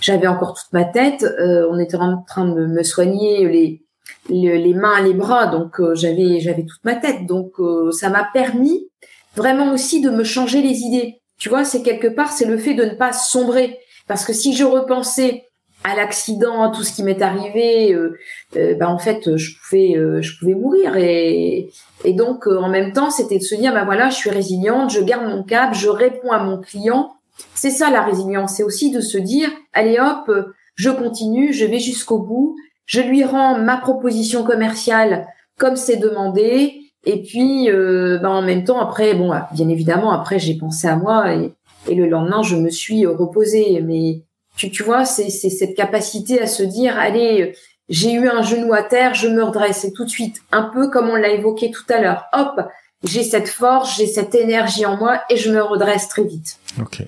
J'avais encore toute ma tête. Euh, on était en train de me soigner les les, mains, les bras, donc euh, j'avais j'avais toute ma tête. Donc euh, ça m'a permis vraiment aussi de me changer les idées. Tu vois, c'est quelque part, c'est le fait de ne pas sombrer. Parce que si je repensais à l'accident, à tout ce qui m'est arrivé, euh, euh, bah, en fait, je pouvais, euh, je pouvais mourir. Et, et donc, en même temps, c'était de se dire, bah voilà, je suis résiliente, je garde mon cap, je réponds à mon client. C'est ça la résilience, c'est aussi de se dire, allez hop, je continue, je vais jusqu'au bout, je lui rends ma proposition commerciale comme c'est demandé. Et puis, bah, en même temps, après, bon, bien évidemment, après, j'ai pensé à moi et, et le lendemain, je me suis reposée. Mais tu, tu vois, c'est cette capacité à se dire, allez, j'ai eu un genou à terre, je me redresse et tout de suite, un peu comme on l'a évoqué tout à l'heure. Hop, j'ai cette force, j'ai cette énergie en moi et je me redresse très vite. Ok.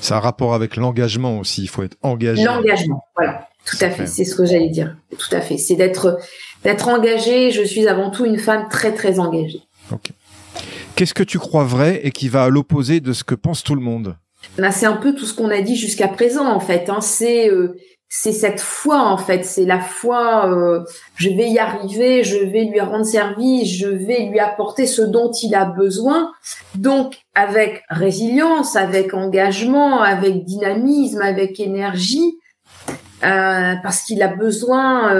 C'est un rapport avec l'engagement aussi. Il faut être engagé. L'engagement, voilà. Tout à fait. C'est ce que j'allais dire. Tout à fait. C'est d'être d'être engagé. Je suis avant tout une femme très très engagée. Ok. Qu'est-ce que tu crois vrai et qui va à l'opposé de ce que pense tout le monde? C'est un peu tout ce qu'on a dit jusqu'à présent en fait. Hein. C'est euh, c'est cette foi en fait. C'est la foi. Euh, je vais y arriver. Je vais lui rendre service. Je vais lui apporter ce dont il a besoin. Donc avec résilience, avec engagement, avec dynamisme, avec énergie, parce qu'il a besoin.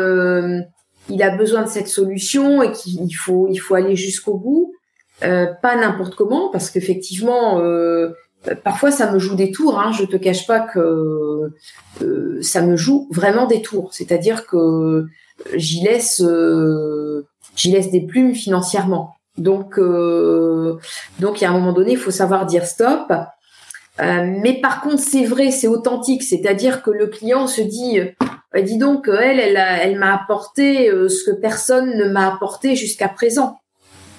il a besoin de cette solution et qu'il faut il faut aller jusqu'au bout. pas n'importe comment parce qu'effectivement parfois ça me joue des tours. Hein, je te cache pas que euh, ça me joue vraiment des tours. C'est-à-dire que j'y laisse, euh, j'y laisse des plumes financièrement. Donc, euh, donc il y a un moment donné, il faut savoir dire stop. Mais par contre, c'est vrai, c'est authentique. C'est-à-dire que le client se dit, dis donc, elle, elle, elle m'a apporté ce que personne ne m'a apporté jusqu'à présent.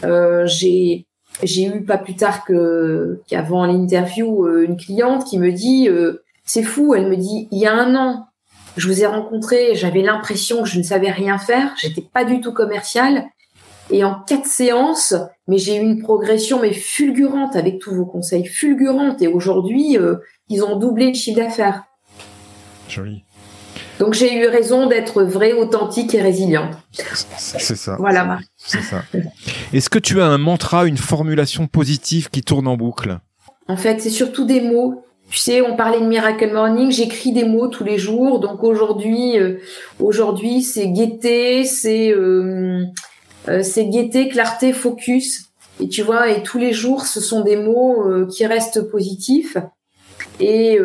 j'ai j'ai eu pas plus tard que qu'avant l'interview euh, une cliente qui me dit euh, c'est fou, elle me dit il y a un an je vous ai rencontré, j'avais l'impression que je ne savais rien faire, j'étais pas du tout commerciale et en quatre séances, mais j'ai eu une progression mais fulgurante avec tous vos conseils, fulgurante et aujourd'hui euh, ils ont doublé le chiffre d'affaires. Joli. Donc j'ai eu raison d'être vraie, authentique et résiliente. C'est ça. Voilà. C'est ça. Est-ce que tu as un mantra, une formulation positive qui tourne en boucle? En fait, c'est surtout des mots. Tu sais, on parlait de Miracle Morning, j'écris des mots tous les jours. Donc aujourd'hui, euh, aujourd'hui, c'est gaieté, c'est euh, c'est gaieté, clarté, focus. Et tu vois, et tous les jours, ce sont des mots qui restent positifs. Et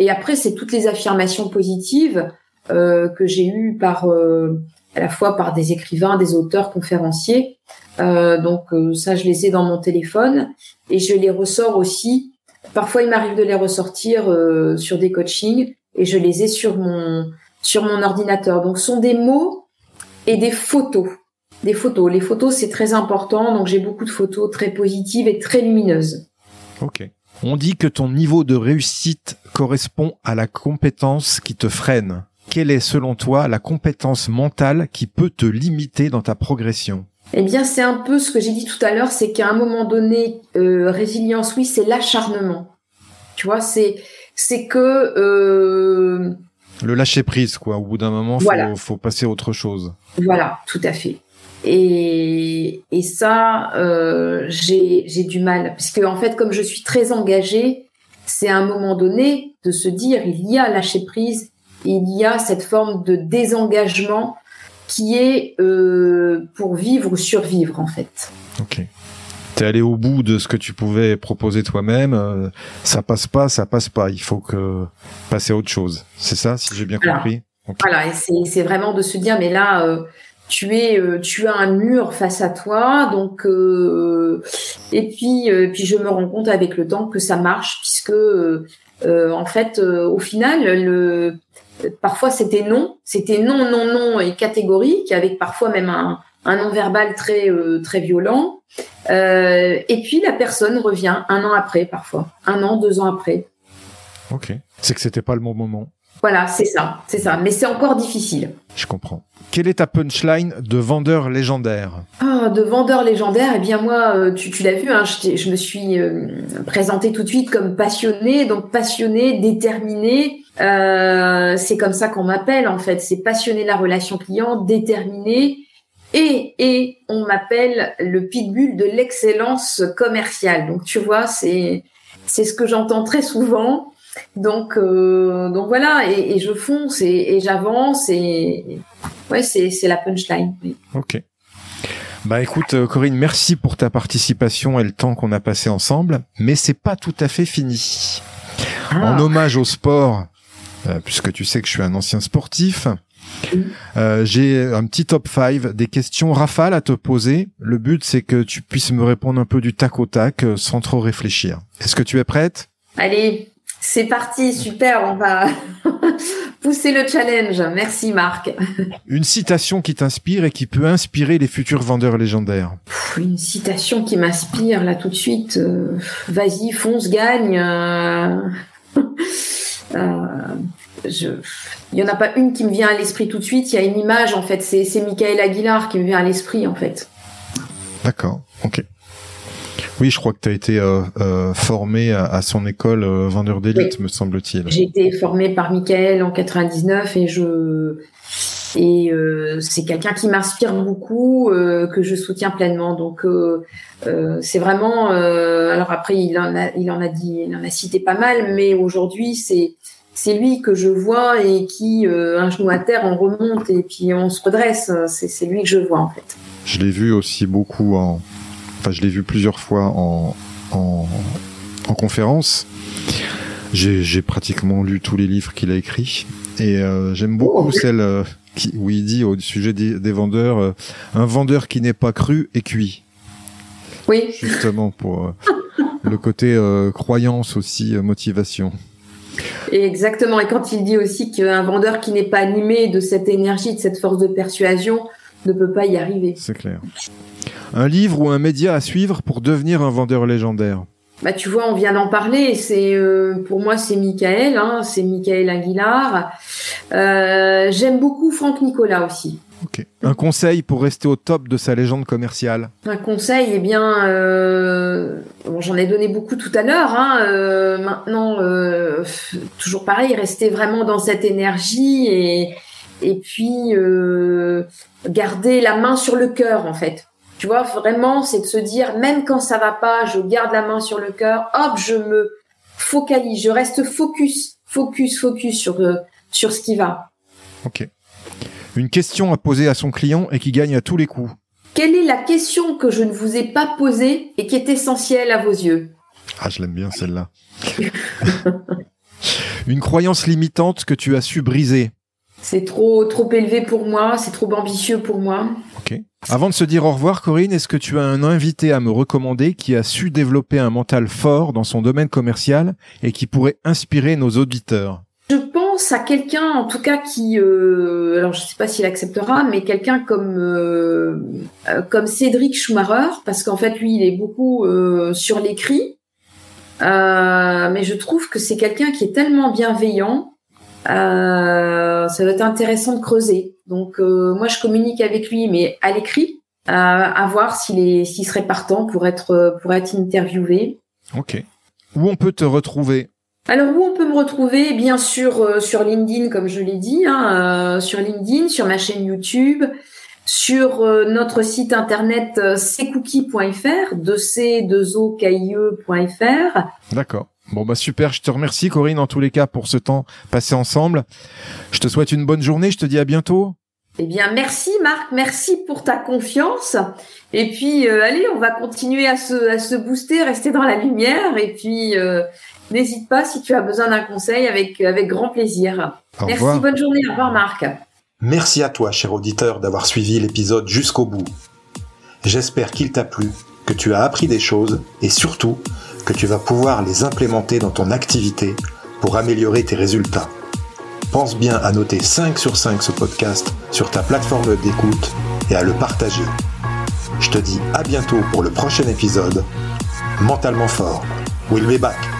et après, c'est toutes les affirmations positives euh, que j'ai eues par euh, à la fois par des écrivains, des auteurs, conférenciers. Euh, donc ça, je les ai dans mon téléphone et je les ressors aussi. Parfois, il m'arrive de les ressortir sur des coachings et je les ai sur mon sur mon ordinateur. Donc, ce sont des mots et des photos. Des photos. Les photos, c'est très important. Donc, j'ai beaucoup de photos très positives et très lumineuses. Ok. On dit que ton niveau de réussite correspond à la compétence qui te freine. Quelle est selon toi la compétence mentale qui peut te limiter dans ta progression? Eh bien, c'est un peu ce que j'ai dit tout à l'heure, c'est qu'à un moment donné, euh, résilience, oui, c'est l'acharnement. Tu vois, c'est c'est que euh... le lâcher prise, quoi. Au bout d'un moment, faut, faut passer à autre chose. Voilà, tout à fait. Et, et ça, euh, j'ai du mal. Parce que, en fait, comme je suis très engagée, c'est à un moment donné de se dire, il y a lâcher prise, il y a cette forme de désengagement qui est euh, pour vivre ou survivre, en fait. Ok. T'es allé au bout de ce que tu pouvais proposer toi-même. Euh, ça passe pas, ça passe pas. Il faut que passer à autre chose. C'est ça, si j'ai bien compris? Voilà, et c'est vraiment de se dire, mais là, euh, tu es euh, tu as un mur face à toi donc euh, et puis euh, puis je me rends compte avec le temps que ça marche puisque en fait au final le parfois c'était non c'était non non non et catégorique avec parfois même un un non verbal très très violent. Et puis la personne revient un an après parfois. Un an deux ans après. Ok. C'est que c'était pas le bon moment. Voilà c'est ça c'est ça. Mais c'est encore difficile. Je comprends quelle est ta punchline de vendeur légendaire? Ah, De vendeur légendaire, eh bien moi, euh, tu, l'as vu, hein, je, me suis euh, présentée tout de suite comme passionnée, donc passionnée, déterminée. Euh, c'est comme ça qu'on m'appelle en fait, c'est passionné de la relation client, déterminé. Et, et on m'appelle le pitbull de l'excellence commerciale. Donc tu vois, c'est c'est ce que j'entends très souvent. Donc, donc voilà, et, je fonce et, j'avance et ouais, c'est, la punchline. Ok. Bah écoute, euh, Corinne, merci pour ta participation et le temps qu'on a passé ensemble, mais c'est pas tout à fait fini. En ah. hommage au sport, euh, puisque tu sais que je suis un ancien sportif, j'ai un petit top 5 des questions rafales à te poser. Le but, c'est que tu puisses me répondre un peu du tac au tac sans trop réfléchir. Est-ce que tu es prête? Allez. C'est parti, super, on va pousser le challenge. Merci Marc. Une citation qui t'inspire et qui peut inspirer les futurs vendeurs légendaires. Une citation qui m'inspire là tout de suite. Euh, vas-y, fonce, gagne. Euh, euh, il n'y en a pas une qui me vient à l'esprit tout de suite. Il y a une image en fait. C'est Michael Aguilar qui me vient à l'esprit en fait. D'accord. Ok. Oui, je crois que tu as été euh, euh, formé à, son école euh, vendeur d'élite, me semble-t-il. J'ai été formé par Michael en 99 et je et c'est quelqu'un qui m'inspire beaucoup, que je soutiens pleinement. Donc c'est vraiment. alors après, il en a, il en a dit, il en a cité pas mal, mais aujourd'hui c'est c'est lui que je vois et qui un genou à terre, on remonte et puis on se redresse. C'est lui que je vois en fait. Je l'ai vu aussi beaucoup en Enfin, je l'ai vu plusieurs fois en, en, conférence. J'ai pratiquement lu tous les livres qu'il a écrits. Et euh, j'aime beaucoup oh, celle euh, qui, où il dit au sujet des, vendeurs, euh, un vendeur qui n'est pas cru est cuit. Oui. Justement pour le côté croyance aussi, motivation. Et exactement. Et quand il dit aussi qu'un vendeur qui n'est pas animé de cette énergie, de cette force de persuasion, ne peut pas y arriver. C'est clair. Un livre ou un média à suivre pour devenir un vendeur légendaire bah tu vois, on vient d'en parler. C'est euh, pour moi c'est Michael, hein, c'est Michael Aguilar. Euh, j'aime beaucoup Franck Nicolas aussi. Un conseil pour rester au top de sa légende commerciale. Un conseil, eh bien, euh, bon, j'en ai donné beaucoup tout à l'heure. Hein, maintenant, toujours pareil, rester vraiment dans cette énergie et et puis garder la main sur le cœur en fait. Tu vois, vraiment, c'est de se dire, même quand ça va pas, je garde la main sur le cœur, hop, je me focalise, je reste focus, focus, focus sur, euh, sur ce qui va. Ok. Une question à poser à son client et qui gagne à tous les coups. Quelle est la question que je ne vous ai pas posée et qui est essentielle à vos yeux? Ah, je l'aime bien celle-là. Une croyance limitante que tu as su briser. C'est trop trop élevé pour moi, c'est trop ambitieux pour moi. Ok. Avant de se dire au revoir, Corinne, est-ce que tu as un invité à me recommander qui a su développer un mental fort dans son domaine commercial et qui pourrait inspirer nos auditeurs? Je pense à quelqu'un, en tout cas, qui, euh, alors je ne sais pas s'il acceptera, mais quelqu'un comme euh, euh, comme Cédric Schumacher, parce qu'en fait, lui, il est beaucoup sur l'écrit. mais je trouve que c'est quelqu'un qui est tellement bienveillant euh, ça va être intéressant de creuser. Donc euh, moi je communique avec lui, mais à l'écrit, euh, à voir s'il est, s'il serait partant pour être pour être interviewé. Ok. Où on peut te retrouver? Alors où on peut me retrouver? Bien sûr sur LinkedIn, comme je l'ai dit, hein, sur LinkedIn, sur ma chaîne YouTube, sur notre site internet ccookie.fr, de c 2 o k i e.fr. D'accord. Bon bah super, je te remercie Corinne en tous les cas pour ce temps passé ensemble. Je te souhaite une bonne journée, je te dis à bientôt. Eh bien merci Marc, merci pour ta confiance. Et puis euh, allez, on va continuer à se, à se booster, rester dans la lumière. Et puis euh, n'hésite pas si tu as besoin d'un conseil avec, avec grand plaisir. merci, bonne journée, au revoir Marc. Merci à toi, cher auditeur, d'avoir suivi l'épisode jusqu'au bout. J'espère qu'il t'a plu, que tu as appris des choses et surtout que tu vas pouvoir les implémenter dans ton activité pour améliorer tes résultats. Pense bien à noter 5 sur 5 ce podcast sur ta plateforme d'écoute et à le partager. Je te dis à bientôt pour le prochain épisode. Mentalement fort. We'll be back.